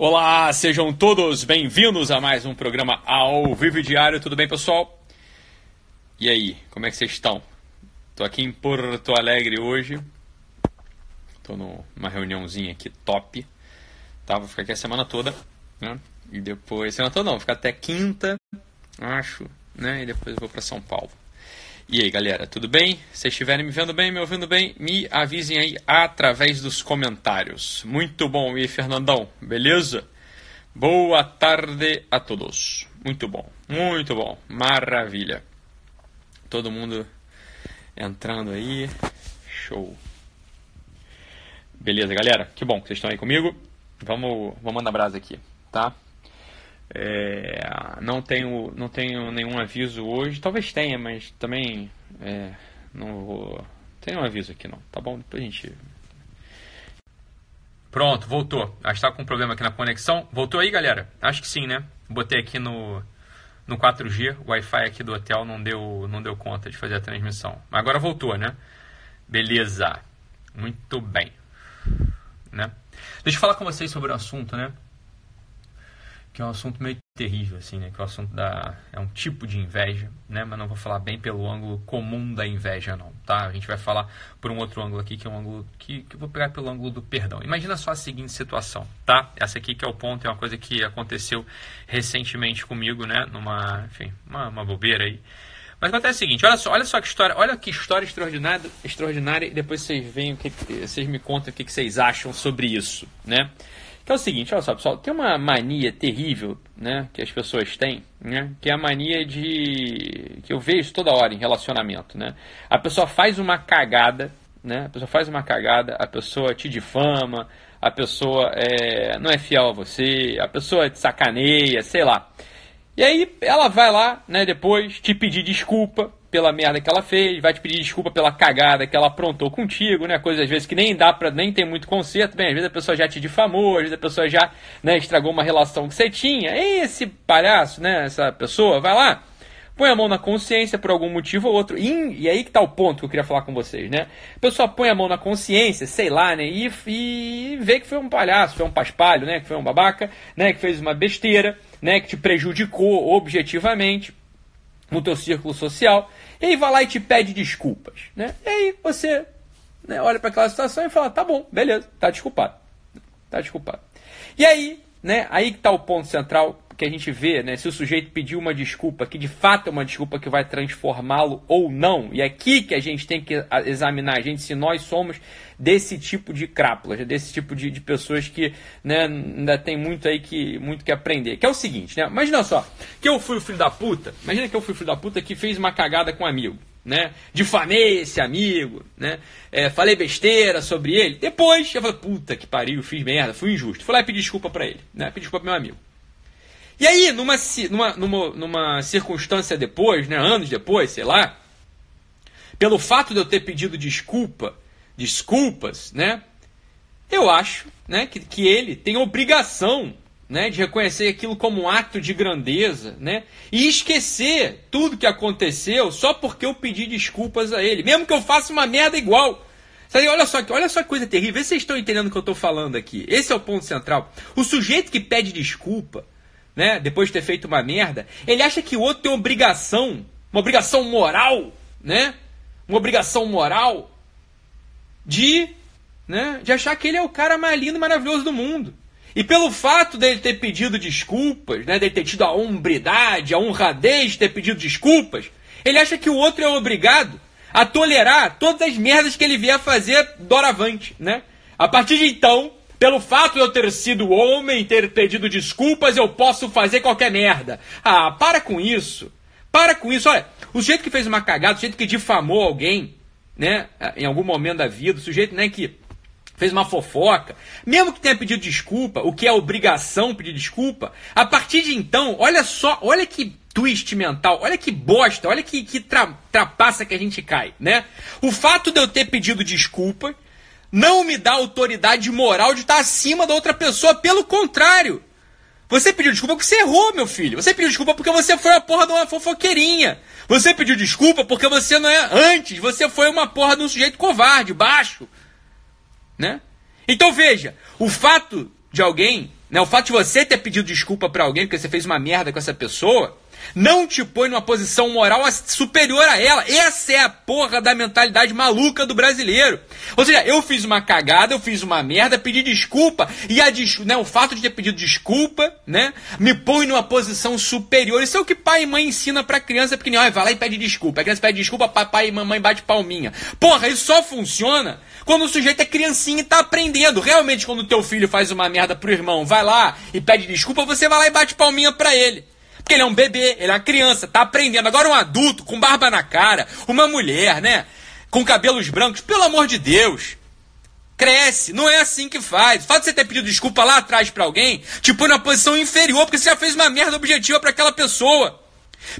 Olá, sejam todos bem-vindos a mais um programa ao vivo diário. Tudo bem, pessoal? E aí, como é que vocês estão? Tô aqui em Porto Alegre hoje. Tô numa reuniãozinha aqui top. Tá, vou ficar aqui a semana toda, né? E depois, semana toda não, vou ficar até quinta, acho, né? E depois eu vou para São Paulo. E aí, galera, tudo bem? Se estiverem me vendo bem, me ouvindo bem, me avisem aí através dos comentários. Muito bom. E Fernandão, beleza? Boa tarde a todos. Muito bom, muito bom. Maravilha. Todo mundo entrando aí. Show. Beleza, galera? Que bom que vocês estão aí comigo. Vamos, vamos mandar brasa aqui, tá? É, não, tenho, não tenho nenhum aviso hoje. Talvez tenha, mas também é, não vou. Tem um aviso aqui não, tá bom? Depois a gente. Pronto, voltou. Acho que estava com um problema aqui na conexão. Voltou aí, galera? Acho que sim, né? Botei aqui no, no 4G. O Wi-Fi aqui do hotel não deu, não deu conta de fazer a transmissão. Mas agora voltou, né? Beleza. Muito bem. Né? Deixa eu falar com vocês sobre o assunto, né? Que é um assunto meio terrível, assim, né? Que é o assunto da... é um tipo de inveja, né? Mas não vou falar bem pelo ângulo comum da inveja, não, tá? A gente vai falar por um outro ângulo aqui, que é um ângulo que, que eu vou pegar pelo ângulo do perdão. Imagina só a seguinte situação, tá? Essa aqui que é o ponto, é uma coisa que aconteceu recentemente comigo, né? Numa, enfim, uma, uma bobeira aí. Mas acontece o seguinte, olha só, olha só que história, olha que história extraordinária, extraordinária e depois vocês veem o que, vocês me contam o que, que vocês acham sobre isso, né? Que é o seguinte, olha só, pessoal, tem uma mania terrível, né, que as pessoas têm, né, que é a mania de que eu vejo toda hora em relacionamento, né? A pessoa faz uma cagada, né? A pessoa faz uma cagada, a pessoa te difama, a pessoa é, não é fiel a você, a pessoa te sacaneia, sei lá. E aí ela vai lá, né, depois te pedir desculpa pela merda que ela fez, vai te pedir desculpa pela cagada que ela aprontou contigo, né? Coisas às vezes que nem dá para nem tem muito conserto. Bem, às vezes a pessoa já te difamou, às vezes a pessoa já, né, estragou uma relação que você tinha. E esse palhaço, né, essa pessoa, vai lá, põe a mão na consciência por algum motivo ou outro. E, e aí que tá o ponto que eu queria falar com vocês, né? A pessoa põe a mão na consciência, sei lá, né, e, e vê que foi um palhaço, foi um paspalho, né, que foi um babaca, né, que fez uma besteira, né, que te prejudicou objetivamente no teu círculo social, e aí vai lá e te pede desculpas, né? E aí você né, olha para aquela situação e fala, tá bom, beleza, tá desculpado, tá desculpado. E aí, né, aí que tá o ponto central que a gente vê, né, se o sujeito pediu uma desculpa, que de fato é uma desculpa que vai transformá-lo ou não, e é aqui que a gente tem que examinar a gente se nós somos desse tipo de crápulas, desse tipo de, de pessoas que né, ainda tem muito aí que muito que aprender. Que é o seguinte, né? Imagina só, que eu fui o filho da puta, imagina que eu fui o filho da puta que fez uma cagada com um amigo. Né? Difamei esse amigo, né? É, falei besteira sobre ele. Depois eu falei, puta que pariu, fiz merda, fui injusto. Fui lá e pedi desculpa para ele, né? Pedi desculpa pro meu amigo. E aí, numa, numa, numa, numa circunstância depois, né, anos depois, sei lá, pelo fato de eu ter pedido desculpa, desculpas, né, eu acho né, que, que ele tem obrigação né, de reconhecer aquilo como um ato de grandeza né, e esquecer tudo que aconteceu só porque eu pedi desculpas a ele, mesmo que eu faça uma merda igual. Sabe, olha só, olha só que coisa terrível. Vê se vocês estão entendendo o que eu estou falando aqui. Esse é o ponto central. O sujeito que pede desculpa né, depois de ter feito uma merda, ele acha que o outro tem obrigação, uma obrigação moral, né? Uma obrigação moral de, né, de achar que ele é o cara mais lindo e maravilhoso do mundo. E pelo fato dele ter pedido desculpas, né, ter tido a hombridade, a honradez de ter pedido desculpas, ele acha que o outro é obrigado a tolerar todas as merdas que ele vier fazer doravante, né? A partir de então, pelo fato de eu ter sido homem, ter pedido desculpas, eu posso fazer qualquer merda. Ah, para com isso. Para com isso. Olha, o sujeito que fez uma cagada, o sujeito que difamou alguém, né, em algum momento da vida, o sujeito, né, que fez uma fofoca, mesmo que tenha pedido desculpa, o que é obrigação pedir desculpa, a partir de então, olha só, olha que twist mental, olha que bosta, olha que, que tra, trapaça que a gente cai, né? O fato de eu ter pedido desculpa não me dá autoridade moral de estar acima da outra pessoa. Pelo contrário. Você pediu desculpa porque você errou, meu filho. Você pediu desculpa porque você foi a porra de uma fofoqueirinha. Você pediu desculpa porque você não é antes. Você foi uma porra de um sujeito covarde, baixo. Né? Então veja, o fato de alguém né, o fato de você ter pedido desculpa para alguém porque você fez uma merda com essa pessoa, não te põe numa posição moral superior a ela. Essa é a porra da mentalidade maluca do brasileiro. Ou seja, eu fiz uma cagada, eu fiz uma merda, pedi desculpa, e a des né, o fato de ter pedido desculpa, né, me põe numa posição superior. Isso é o que pai e mãe ensina pra criança pequenininha. Vai lá e pede desculpa. A criança pede desculpa, papai e mamãe bate palminha. Porra, isso só funciona quando o sujeito é criancinha e tá aprendendo. Realmente, quando o teu filho faz uma merda pro irmão, vai lá e pede desculpa, você vai lá e bate palminha pra ele. Porque ele é um bebê, ele é uma criança, tá aprendendo. Agora um adulto com barba na cara, uma mulher, né? Com cabelos brancos, pelo amor de Deus. Cresce, não é assim que faz. O fato de você ter pedido desculpa lá atrás para alguém te põe numa posição inferior, porque você já fez uma merda objetiva para aquela pessoa.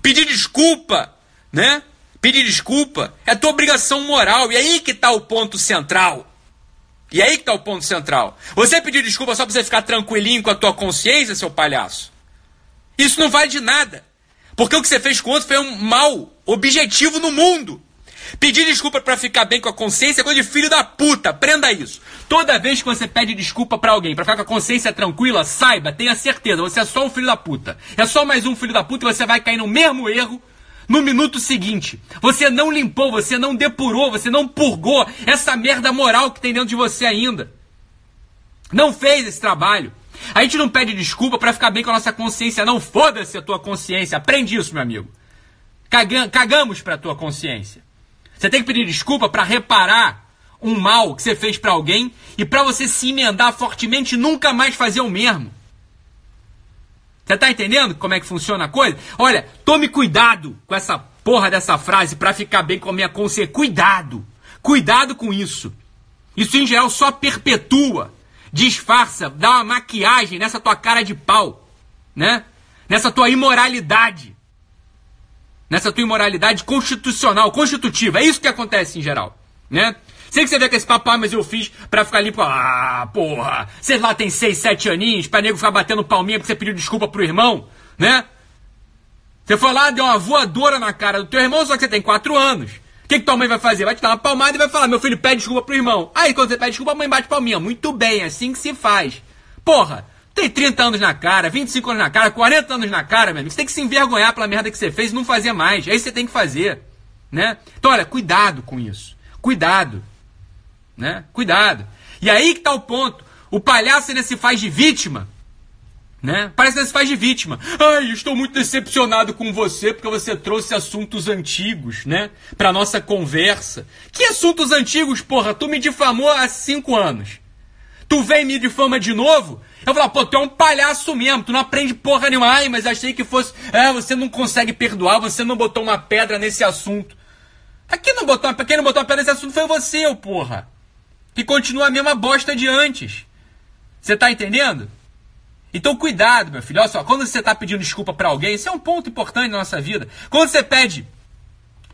Pedir desculpa, né? Pedir desculpa é tua obrigação moral. E aí que tá o ponto central. E aí que tá o ponto central. Você pedir desculpa só pra você ficar tranquilinho com a tua consciência, seu palhaço? Isso não vale de nada. Porque o que você fez com o outro foi um mal objetivo no mundo. Pedir desculpa para ficar bem com a consciência é coisa de filho da puta. Aprenda isso. Toda vez que você pede desculpa para alguém, para ficar com a consciência tranquila, saiba, tenha certeza, você é só um filho da puta. É só mais um filho da puta e você vai cair no mesmo erro no minuto seguinte. Você não limpou, você não depurou, você não purgou essa merda moral que tem dentro de você ainda. Não fez esse trabalho. A gente não pede desculpa para ficar bem com a nossa consciência, não. Foda-se a tua consciência. Aprende isso, meu amigo. Caga cagamos pra tua consciência. Você tem que pedir desculpa para reparar um mal que você fez para alguém e para você se emendar fortemente e nunca mais fazer o mesmo. Você tá entendendo como é que funciona a coisa? Olha, tome cuidado com essa porra dessa frase para ficar bem com a minha consciência. Cuidado. Cuidado com isso. Isso em geral só perpetua disfarça, dá uma maquiagem nessa tua cara de pau, né? Nessa tua imoralidade. Nessa tua imoralidade constitucional, constitutiva. É isso que acontece em geral, né? Sei que você vê com esse papo, ah, mas eu fiz pra ficar limpo. Ah, porra. Você lá tem seis, sete aninhos, pra nego ficar batendo palminha porque você pediu desculpa pro irmão, né? Você foi lá, deu uma voadora na cara do teu irmão, só que você tem quatro anos. O que, que tua mãe vai fazer? Vai te dar uma palmada e vai falar: meu filho pede desculpa pro irmão. Aí quando você pede desculpa, a mãe bate palminha. Muito bem, é assim que se faz. Porra, tem 30 anos na cara, 25 anos na cara, 40 anos na cara, meu amigo. Você tem que se envergonhar pela merda que você fez e não fazer mais. É isso que você tem que fazer. Né? Então, olha, cuidado com isso. Cuidado. Né? Cuidado. E aí que tá o ponto. O palhaço ainda se faz de vítima né? Parece que se faz de vítima. Ai, estou muito decepcionado com você porque você trouxe assuntos antigos, né? Pra nossa conversa. Que assuntos antigos, porra? Tu me difamou há cinco anos. Tu vem me difama de novo? Eu falo, pô, tu é um palhaço mesmo, tu não aprende porra nenhuma. Ai, mas achei que fosse. É, você não consegue perdoar, você não botou uma pedra nesse assunto. Aqui não botou uma... Quem não botou uma pedra nesse assunto foi você, ô porra. Que continua a mesma bosta de antes. Você tá entendendo? Então cuidado, meu filho. Olha só, quando você está pedindo desculpa para alguém, isso é um ponto importante na nossa vida. Quando você pede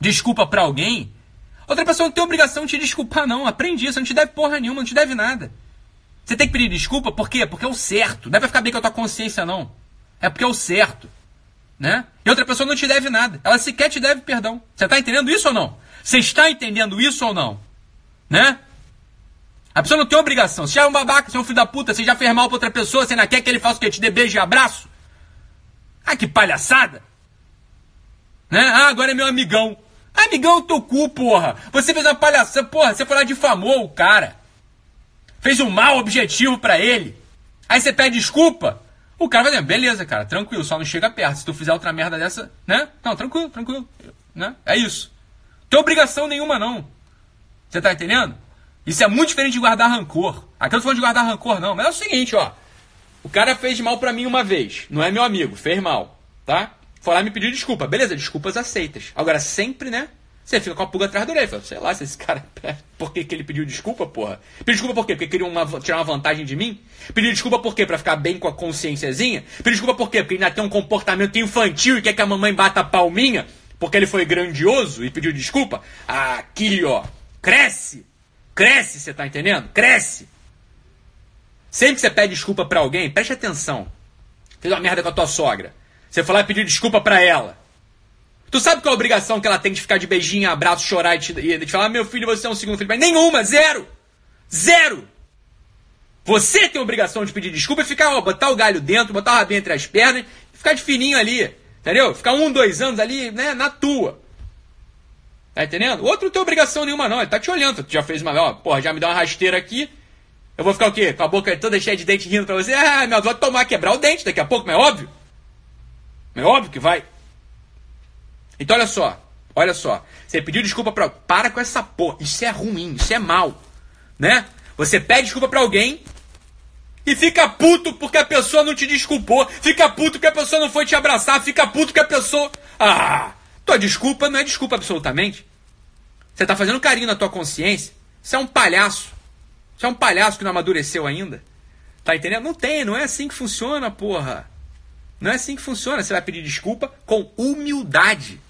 desculpa para alguém, outra pessoa não tem obrigação de te desculpar, não. Aprende isso, não te deve porra nenhuma, não te deve nada. Você tem que pedir desculpa, por quê? Porque é o certo. Não é pra ficar bem com a tua consciência, não. É porque é o certo. Né? E outra pessoa não te deve nada. Ela sequer te deve perdão. Você está entendendo isso ou não? Você está entendendo isso ou não? Né? A pessoa não tem obrigação. Se é um babaca, se é um filho da puta, você já fez mal pra outra pessoa, você ainda quer que ele faça o quê? Te dê beijo e abraço? Ah, que palhaçada! Né? Ah, agora é meu amigão. Amigão teu cu, porra. Você fez uma palhaçada, porra, você foi lá difamou o cara. Fez um mau objetivo para ele. Aí você pede desculpa. O cara vai dizer, beleza, cara, tranquilo, só não chega perto. Se tu fizer outra merda dessa, né? Não, tranquilo, tranquilo. Né? É isso. Tem obrigação nenhuma, não. Você tá entendendo? Isso é muito diferente de guardar rancor. Aqui eu não falando de guardar rancor, não. Mas é o seguinte, ó. O cara fez mal para mim uma vez. Não é meu amigo, fez mal. Tá? Foi lá me pediu desculpa. Beleza, desculpas aceitas. Agora, sempre, né? Você fica com a pulga atrás do orelha. Sei lá se esse cara. Por que, que ele pediu desculpa, porra? Pediu desculpa por quê? Porque queria uma, tirar uma vantagem de mim? Pediu desculpa por quê? Pra ficar bem com a consciênciazinha? Pediu desculpa por quê? Porque ainda tem um comportamento infantil e quer que a mamãe bata a palminha? Porque ele foi grandioso e pediu desculpa? Aqui, ó. Cresce! Cresce, você tá entendendo? Cresce. Sempre que você pede desculpa para alguém, preste atenção. Fez uma merda com a tua sogra. Você foi lá pediu desculpa para ela. Tu sabe qual é a obrigação que ela tem de ficar de beijinho, abraço, chorar e te, e te falar: meu filho, você é um segundo filho. Mas nenhuma, zero! Zero! Você tem a obrigação de pedir desculpa e ficar, ó, botar o galho dentro, botar o rabinho entre as pernas e ficar de fininho ali. Entendeu? Ficar um, dois anos ali, né, na tua. Tá entendendo? O outro não tem obrigação nenhuma, não. Ele tá te olhando. Tu já fez uma, ó, porra, já me deu uma rasteira aqui. Eu vou ficar o quê? Com a boca toda cheia de dente rindo pra você? Ah, meu, vou tomar, quebrar o dente daqui a pouco, mas é óbvio. É óbvio que vai. Então olha só. Olha só. Você pediu desculpa pra. Para com essa porra. Isso é ruim, isso é mal. Né? Você pede desculpa pra alguém e fica puto porque a pessoa não te desculpou. Fica puto que a pessoa não foi te abraçar. Fica puto que a pessoa. Ah! Tua desculpa não é desculpa absolutamente. Você tá fazendo carinho na tua consciência. Você é um palhaço. Você é um palhaço que não amadureceu ainda. Tá entendendo? Não tem, não é assim que funciona, porra. Não é assim que funciona. Você vai pedir desculpa com humildade.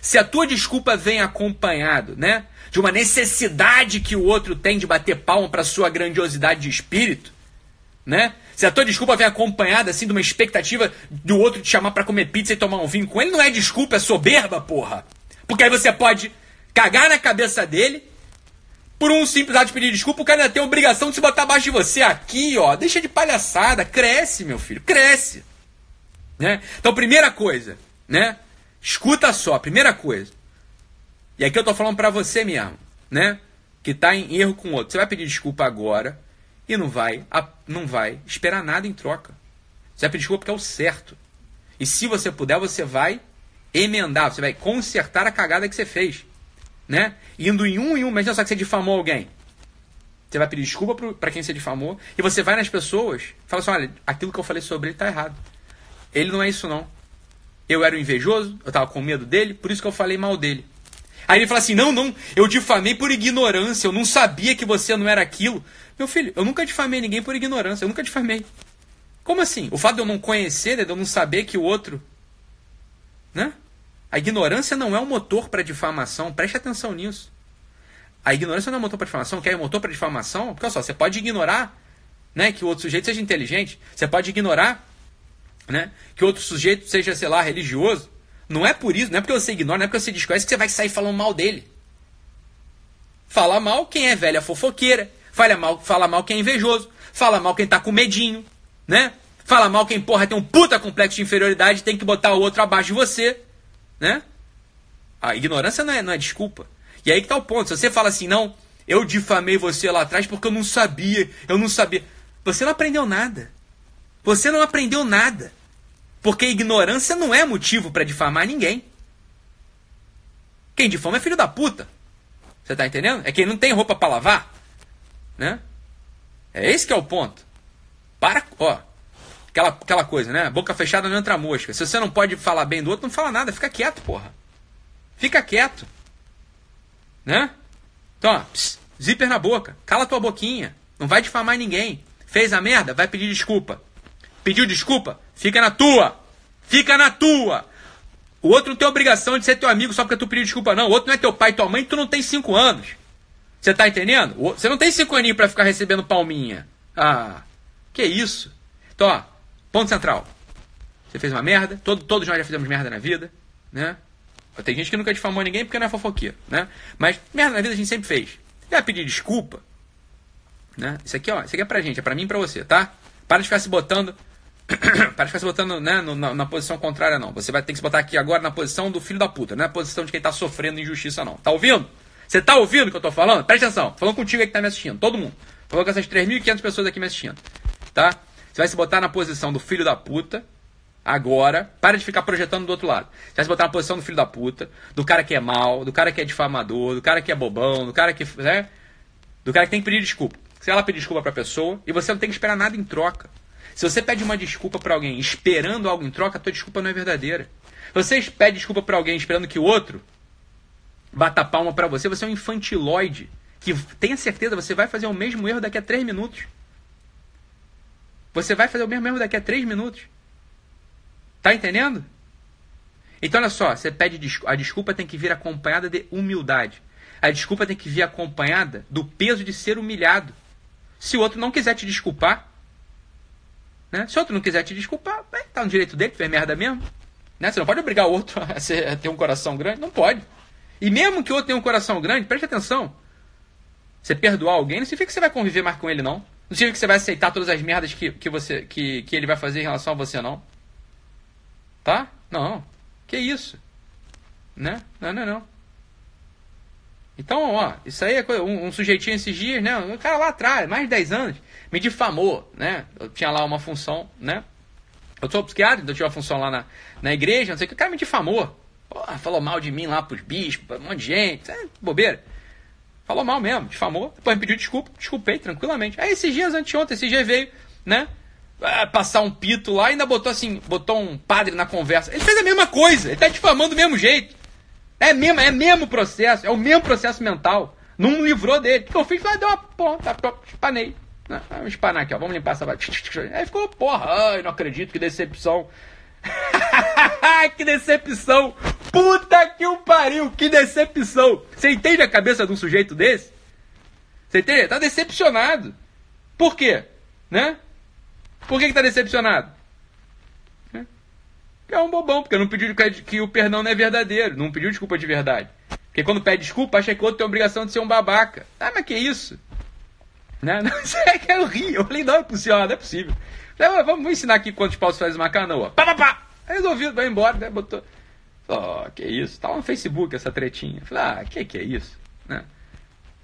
Se a tua desculpa vem acompanhado, né, de uma necessidade que o outro tem de bater palma para sua grandiosidade de espírito, né? Se a tua desculpa vem acompanhada assim de uma expectativa do outro te chamar para comer pizza e tomar um vinho com ele, não é desculpa, é soberba, porra. Porque aí você pode cagar na cabeça dele por um simples ato de pedir desculpa, o cara ainda tem a obrigação de se botar abaixo de você aqui, ó. Deixa de palhaçada, cresce, meu filho, cresce. Né? Então, primeira coisa, né? Escuta só, primeira coisa. E aqui eu tô falando para você mesmo, né? Que tá em erro com o outro. Você vai pedir desculpa agora e não vai, não vai esperar nada em troca. Você vai pedir desculpa porque é o certo. E se você puder, você vai emendar, você vai consertar a cagada que você fez. Né? Indo em um em um, imagina só que você difamou alguém. Você vai pedir desculpa para quem você difamou e você vai nas pessoas fala assim: olha, aquilo que eu falei sobre ele tá errado. Ele não é isso, não. Eu era um invejoso, eu tava com medo dele, por isso que eu falei mal dele. Aí ele fala assim: não, não, eu difamei por ignorância, eu não sabia que você não era aquilo. Meu filho, eu nunca difamei ninguém por ignorância, eu nunca difamei. Como assim? O fato de eu não conhecer, de eu não saber que o outro. Né? A ignorância não é um motor para difamação, preste atenção nisso. A ignorância não é um motor para difamação, quer é um motor para difamação? Porque olha só, você pode ignorar né, que o outro sujeito seja inteligente, você pode ignorar né, que outro sujeito seja, sei lá, religioso. Não é por isso, não é porque você ignora, não é porque você desconhece que você vai sair falando mal dele. Fala mal quem é velha fofoqueira, fala mal, fala mal quem é invejoso, fala mal quem tá com medinho, né? Fala mal quem, porra, tem um puta complexo de inferioridade tem que botar o outro abaixo de você, né? A ignorância não é, não é desculpa. E aí que tá o ponto. Se você fala assim, não, eu difamei você lá atrás porque eu não sabia, eu não sabia. Você não aprendeu nada. Você não aprendeu nada. Porque ignorância não é motivo para difamar ninguém. Quem difama é filho da puta. Você tá entendendo? É quem não tem roupa para lavar. Né? É esse que é o ponto. Para, ó. Aquela, aquela coisa, né? Boca fechada não entra mosca. Se você não pode falar bem do outro, não fala nada. Fica quieto, porra. Fica quieto. Né? Então, ó, pss, zíper na boca. Cala tua boquinha. Não vai difamar ninguém. Fez a merda? Vai pedir desculpa. Pediu desculpa? Fica na tua. Fica na tua. O outro não tem obrigação de ser teu amigo só porque tu pediu desculpa, não. O outro não é teu pai tua mãe, tu não tem cinco anos. Você tá entendendo? Você não tem cinco aninhos para ficar recebendo palminha. Ah, que isso? Então, ó, ponto central. Você fez uma merda, todo, todos nós já fizemos merda na vida, né? Tem gente que nunca difamou ninguém porque não é fofoqueiro, né? Mas merda na vida a gente sempre fez. Vai pedir desculpa, né? Isso aqui, ó, isso aqui é pra gente, é pra mim e pra você, tá? Para de ficar se botando para ficar se botando né, na, na, posição contrária, não. Você vai ter que se botar aqui agora na posição do filho da puta, não é na posição de quem tá sofrendo injustiça, não. Tá ouvindo? Você tá ouvindo o que eu tô falando? Presta atenção. Falando contigo aí que tá me assistindo, todo mundo. Falando com essas 3.500 pessoas aqui me assistindo. Tá? Você vai se botar na posição do filho da puta, agora. Para de ficar projetando do outro lado. Você vai se botar na posição do filho da puta, do cara que é mal, do cara que é difamador, do cara que é bobão, do cara que. Né? Do cara que tem que pedir desculpa. Se ela pedir desculpa pra pessoa, e você não tem que esperar nada em troca. Se você pede uma desculpa para alguém esperando algo em troca, a tua desculpa não é verdadeira. Se você pede desculpa para alguém esperando que o outro bata palma para você, você é um infantiloide. Que tenha certeza, você vai fazer o mesmo erro daqui a três minutos. Você vai fazer o mesmo erro daqui a três minutos. Tá entendendo? Então, olha só, você pede desculpa, a desculpa tem que vir acompanhada de humildade. A desculpa tem que vir acompanhada do peso de ser humilhado. Se o outro não quiser te desculpar, né? Se o outro não quiser te desculpar, tá no direito dele, fez merda mesmo. Né? Você não pode obrigar o outro a, ser, a ter um coração grande, não pode. E mesmo que o outro tenha um coração grande, preste atenção. Você perdoar alguém não significa que você vai conviver mais com ele, não. Não significa que você vai aceitar todas as merdas que, que, você, que, que ele vai fazer em relação a você, não. Tá? Não. Que isso? Né? Não, não, não. Então, ó, isso aí é coisa, um, um, sujeitinho esses dias, né? Um cara lá atrás, mais de 10 anos, me difamou, né? Eu tinha lá uma função, né? Eu sou psiquiatra, então eu tinha uma função lá na, na igreja, não sei o que, o cara me difamou. Porra, falou mal de mim lá pros bispos, um monte de gente, é bobeira. Falou mal mesmo, difamou, depois me pediu desculpa, desculpei tranquilamente. Aí esses dias, anteontem, esse dia veio, né? Passar um pito lá ainda botou assim, botou um padre na conversa. Ele fez a mesma coisa, ele tá difamando do mesmo jeito. É mesmo, é mesmo processo, é o mesmo processo mental. Não livrou dele. O que eu fiz? Falei, deu uma ponta, espanei. Vamos espanar aqui, ó. Vamos limpar essa. Aí ficou, porra, ai, não acredito, que decepção. que decepção! Puta que o pariu, que decepção! Você entende a cabeça de um sujeito desse? Você entende? Tá decepcionado. Por quê? Né? Por que, que tá decepcionado? é um bobão, porque não pediu que o perdão não é verdadeiro, não pediu desculpa de verdade. Porque quando pede desculpa, acha que o outro tem a obrigação de ser um babaca. Ah, mas que isso? Né? Não, é que eu ri. Eu falei, não é possível, não é possível. Falei, vamos ensinar aqui quantos paus faz uma canoa. Pá, pá, pá. Resolvido, vai embora, né? Botou. Ó, oh, que isso? Tá no Facebook essa tretinha. Falei, ah, que que é isso? Né?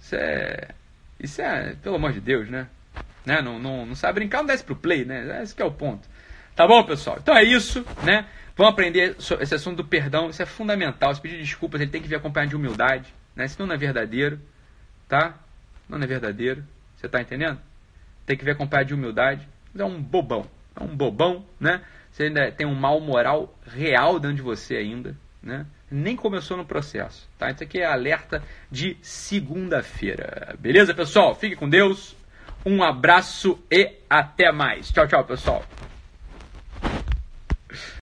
Isso é. Isso é, pelo amor de Deus, né? né? Não, não, não sabe brincar, não desce pro play, né? Esse é o ponto. Tá bom, pessoal? Então é isso, né? Vamos aprender esse assunto do perdão, isso é fundamental. Se pedir desculpas, ele tem que vir acompanhado de humildade, né? Senão não é verdadeiro, tá? Não é verdadeiro, você tá entendendo? Tem que vir acompanhado de humildade. É um bobão, é um bobão, né? você ainda tem um mal moral real dentro de você ainda, né? Nem começou no processo, tá? Isso aqui é alerta de segunda-feira. Beleza, pessoal? Fique com Deus. Um abraço e até mais. Tchau, tchau, pessoal.